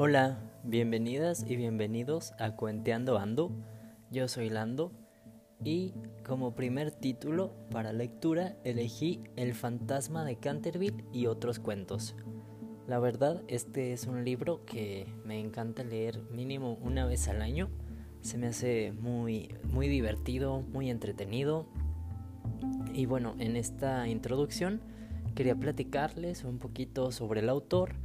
Hola, bienvenidas y bienvenidos a Cuenteando Ando. Yo soy Lando y como primer título para lectura elegí El fantasma de Canterville y otros cuentos. La verdad, este es un libro que me encanta leer mínimo una vez al año. Se me hace muy, muy divertido, muy entretenido. Y bueno, en esta introducción quería platicarles un poquito sobre el autor.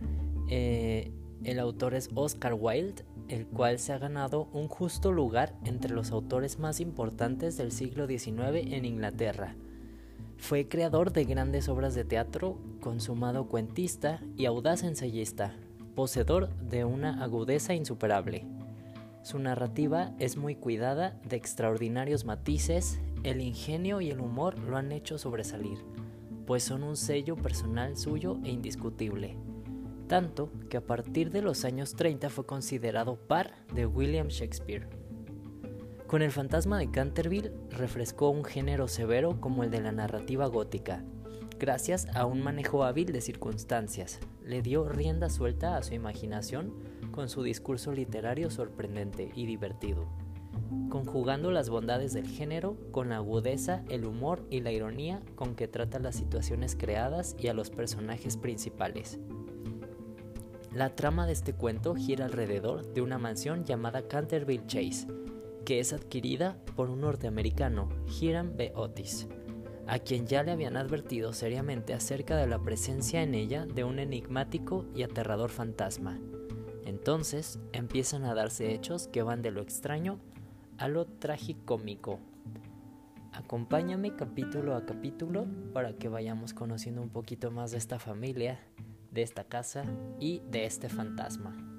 Eh, el autor es Oscar Wilde, el cual se ha ganado un justo lugar entre los autores más importantes del siglo XIX en Inglaterra. Fue creador de grandes obras de teatro, consumado cuentista y audaz ensayista, poseedor de una agudeza insuperable. Su narrativa es muy cuidada, de extraordinarios matices, el ingenio y el humor lo han hecho sobresalir, pues son un sello personal suyo e indiscutible tanto que a partir de los años 30 fue considerado par de William Shakespeare. Con el fantasma de Canterville refrescó un género severo como el de la narrativa gótica, gracias a un manejo hábil de circunstancias. Le dio rienda suelta a su imaginación con su discurso literario sorprendente y divertido, conjugando las bondades del género con la agudeza, el humor y la ironía con que trata las situaciones creadas y a los personajes principales. La trama de este cuento gira alrededor de una mansión llamada Canterville Chase, que es adquirida por un norteamericano, Hiram B. Otis, a quien ya le habían advertido seriamente acerca de la presencia en ella de un enigmático y aterrador fantasma. Entonces empiezan a darse hechos que van de lo extraño a lo tragicómico. Acompáñame capítulo a capítulo para que vayamos conociendo un poquito más de esta familia de esta casa y de este fantasma.